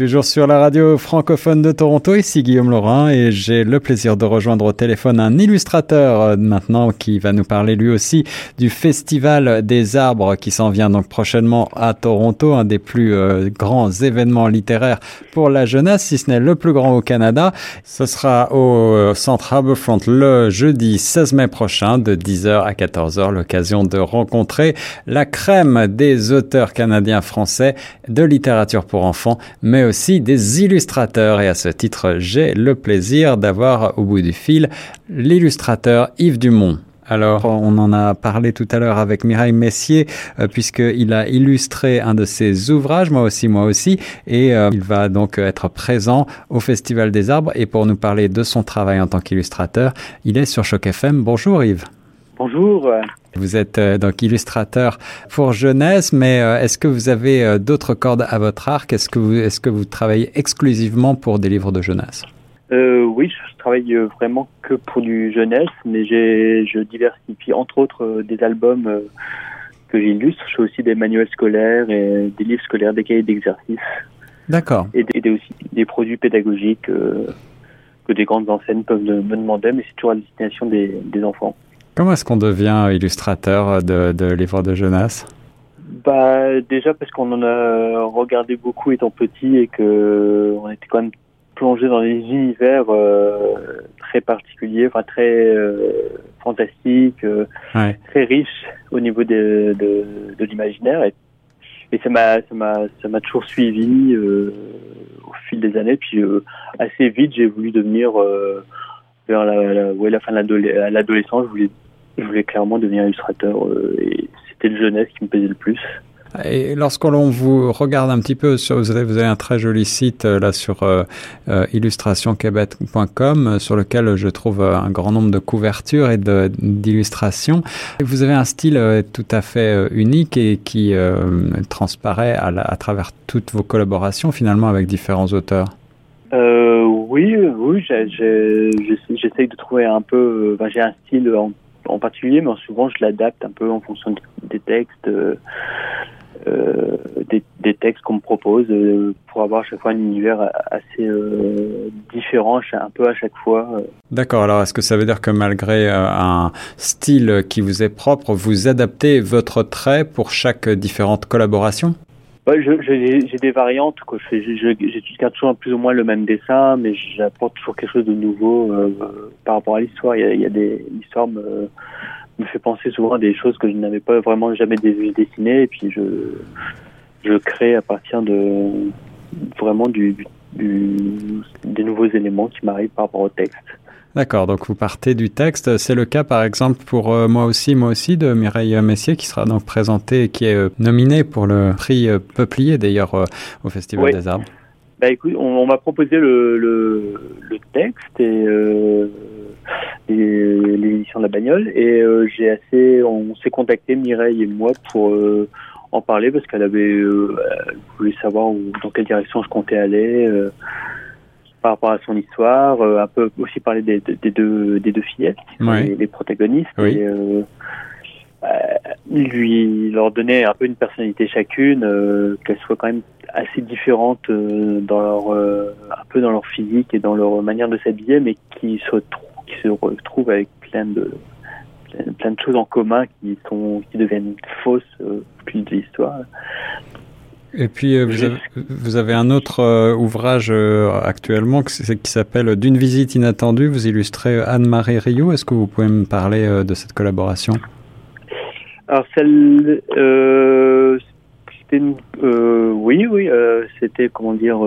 Toujours sur la radio francophone de Toronto, ici Guillaume Laurin et j'ai le plaisir de rejoindre au téléphone un illustrateur euh, maintenant qui va nous parler lui aussi du Festival des arbres qui s'en vient donc prochainement à Toronto, un des plus euh, grands événements littéraires pour la jeunesse, si ce n'est le plus grand au Canada. Ce sera au euh, centre Harbourfront le jeudi 16 mai prochain de 10h à 14h, l'occasion de rencontrer la crème des auteurs canadiens français de littérature pour enfants, mais aussi des illustrateurs. Et à ce titre, j'ai le plaisir d'avoir au bout du fil l'illustrateur Yves Dumont. Alors, on en a parlé tout à l'heure avec Mireille Messier, euh, puisqu'il a illustré un de ses ouvrages, moi aussi, moi aussi, et euh, il va donc être présent au Festival des Arbres. Et pour nous parler de son travail en tant qu'illustrateur, il est sur Choc FM. Bonjour Yves. Bonjour. Vous êtes euh, donc illustrateur pour jeunesse, mais euh, est-ce que vous avez euh, d'autres cordes à votre arc? Est-ce que vous est-ce que vous travaillez exclusivement pour des livres de jeunesse? Oui, je travaille vraiment que pour du jeunesse, mais je diversifie entre autres des albums que j'illustre. Je fais aussi des manuels scolaires et des livres scolaires, des cahiers d'exercice. D'accord. Et, des, aussi des produits pédagogiques que des grandes enseignes peuvent me demander, mais c'est toujours à destination des, des enfants. Comment est-ce qu'on devient illustrateur de, de livres de jeunesse? Bah, Déjà parce qu'on en a regardé beaucoup étant petit et que on était quand même plongé dans des univers euh, très particuliers, enfin très euh, fantastiques, euh, ouais. très riches au niveau de, de, de l'imaginaire. Et, et ça m'a ça m'a ça m'a toujours suivi au fil des années. Puis assez vite, j'ai voulu devenir vers la, ouais, la fin de l'adolescence, je voulais, je voulais clairement devenir illustrateur euh, et c'était le jeunesse qui me plaisait le plus. Et lorsque vous regarde un petit peu, vous, avez, un très joli site euh, là sur euh, euh, sur lequel je trouve un grand nombre de couvertures et d'illustrations. Vous avez un style euh, tout à fait euh, unique et qui euh, transparaît à travers toutes vos collaborations finalement avec différents auteurs. Euh, oui, oui, j'essaye de trouver un peu. Ben, J'ai un style en, en, particulier, mais souvent je l'adapte un peu en fonction des textes, euh, des, des, textes qu'on me propose, euh, pour avoir à chaque fois un univers assez euh, différent, un peu à chaque fois. D'accord. Alors, est-ce que ça veut dire que malgré un style qui vous est propre, vous adaptez votre trait pour chaque différente collaboration? Ouais, j'ai des variantes. Garde toujours plus ou moins le même dessin, mais j'apporte toujours quelque chose de nouveau euh, par rapport à l'histoire. Il, y a, des l'histoire me, me fait penser souvent à des choses que je n'avais pas vraiment jamais dessinées, et puis je je crée à partir de vraiment du des nouveaux éléments qui m'arrivent par rapport au texte. D'accord, donc vous partez du texte. C'est le cas, par exemple, pour euh, moi aussi, moi aussi, de Mireille Messier, qui sera donc présentée et qui est euh, nominée pour le prix euh, Peuplier, d'ailleurs, au Festival oui. des Arbres. Bah écoute, on, on m'a proposé le, le, le, texte et, l'édition de la bagnole, et j'ai assez, on s'est contacté Mireille et moi pour en parler parce qu'elle avait, elle voulait savoir où, dans quelle direction je comptais aller par rapport à son histoire, euh, un peu aussi parler des, des, deux, des deux fillettes, oui. les, les, protagonistes, oui. et euh, euh, lui leur donner un peu une personnalité chacune, euh, qu'elles soient quand même assez différentes euh, dans leur, un peu dans leur physique et dans leur manière de s'habiller, mais qui se, qui se retrouvent avec plein de plein, plein de choses en commun qui sont qui deviennent fausses au fil de l'histoire. Et puis euh, vous, avez, vous, avez, un autre euh, ouvrage euh, actuellement qui, qui s'appelle D'une visite inattendue. Vous illustrez Anne-Marie Rio. Est-ce que vous pouvez me parler de cette collaboration? Alors celle, c'était oui, oui, c'était comment dire,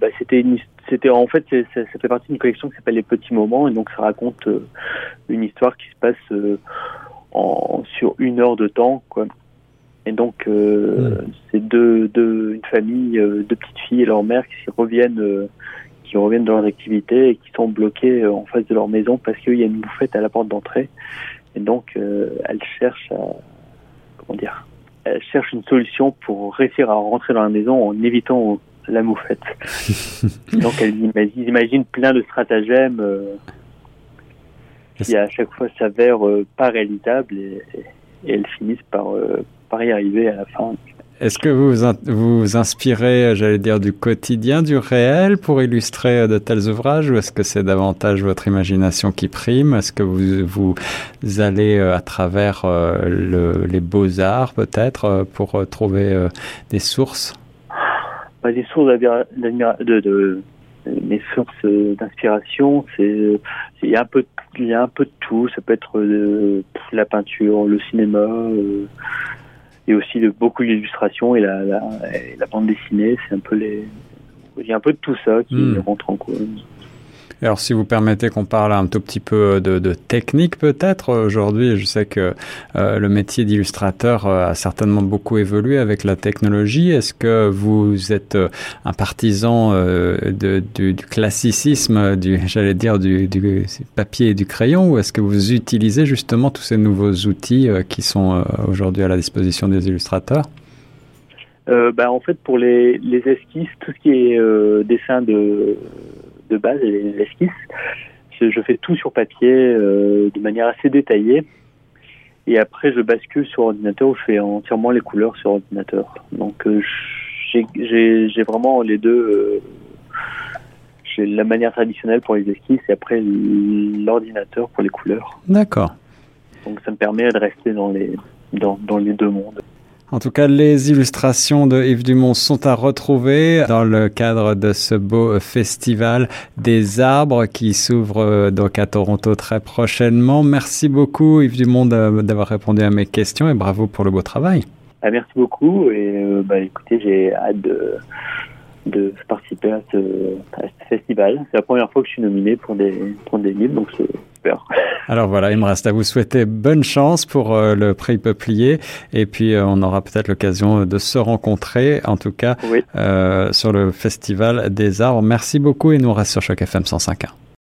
bah, c'était une, c'était en fait ça, ça, fait partie d'une collection qui s'appelle Les Petits Moments et donc ça raconte une histoire qui se passe en, sur une heure de temps, quoi. Et donc, euh, mmh. c'est deux, deux, une famille, euh, deux petites filles et leur mère qui reviennent, euh, qui reviennent dans leurs activités et qui sont bloquées en face de leur maison parce qu'il y a une bouffette à la porte d'entrée. Et donc, elles cherchent à, comment dire, elles cherchent une solution pour réussir à rentrer dans la maison en évitant la moufette. donc, elles imaginent, imaginent, plein de stratagèmes qui à chaque fois s'avèrent pas réalisables et, et, elles finissent par par y arriver à la fin. Est-ce que vous vous inspirez, j'allais dire, du quotidien, du réel pour illustrer de tels ouvrages ou est-ce que c'est davantage votre imagination qui prime? Est-ce que vous, vous allez à travers le, les beaux-arts peut-être pour trouver des sources? Bah, Des sources de, de mes sources d'inspiration, c'est il y a un peu il y a un peu de tout. Ça peut être euh, la peinture, le cinéma, euh, et aussi de beaucoup d'illustrations et la, la, la, bande dessinée. C'est un peu les il y a un peu de tout ça qui hmm. rentre en cause. Alors, si vous permettez qu'on parle un tout petit peu de, de technique, peut-être aujourd'hui, je sais que euh, le métier d'illustrateur euh, a certainement beaucoup évolué avec la technologie. Est-ce que vous êtes euh, un partisan du, classicisme, du, j'allais dire du, papier et du crayon, ou est-ce que vous utilisez justement tous ces nouveaux outils qui sont aujourd'hui à la disposition des illustrateurs? Euh, bah, en fait, pour les, les esquisses, tout ce qui est dessin de de base, les esquisses. Je fais tout sur papier euh, de manière assez détaillée. Et après, je bascule sur ordinateur où je fais entièrement les couleurs sur ordinateur. Donc, euh, j'ai vraiment les deux. Euh, j'ai la manière traditionnelle pour les esquisses et après l'ordinateur pour les couleurs. D'accord. Donc, ça me permet de rester dans les, dans, dans les deux mondes. En tout cas, les illustrations de Yves Dumont sont à retrouver dans le cadre de ce beau festival des arbres qui s'ouvre euh, donc à Toronto très prochainement. Merci beaucoup Yves Dumont d'avoir répondu à mes questions et bravo pour le beau travail. Ah, merci beaucoup et euh, bah, écoutez, j'ai hâte de, de participer à ce, à ce festival. C'est la première fois que je suis nominé pour des, pour des livres, donc c'est alors voilà, il me reste à vous souhaiter bonne chance pour euh, le prix Peuplier et puis euh, on aura peut-être l'occasion de se rencontrer, en tout cas euh, sur le Festival des Arts. Merci beaucoup et nous on reste sur Choc FM 105.1.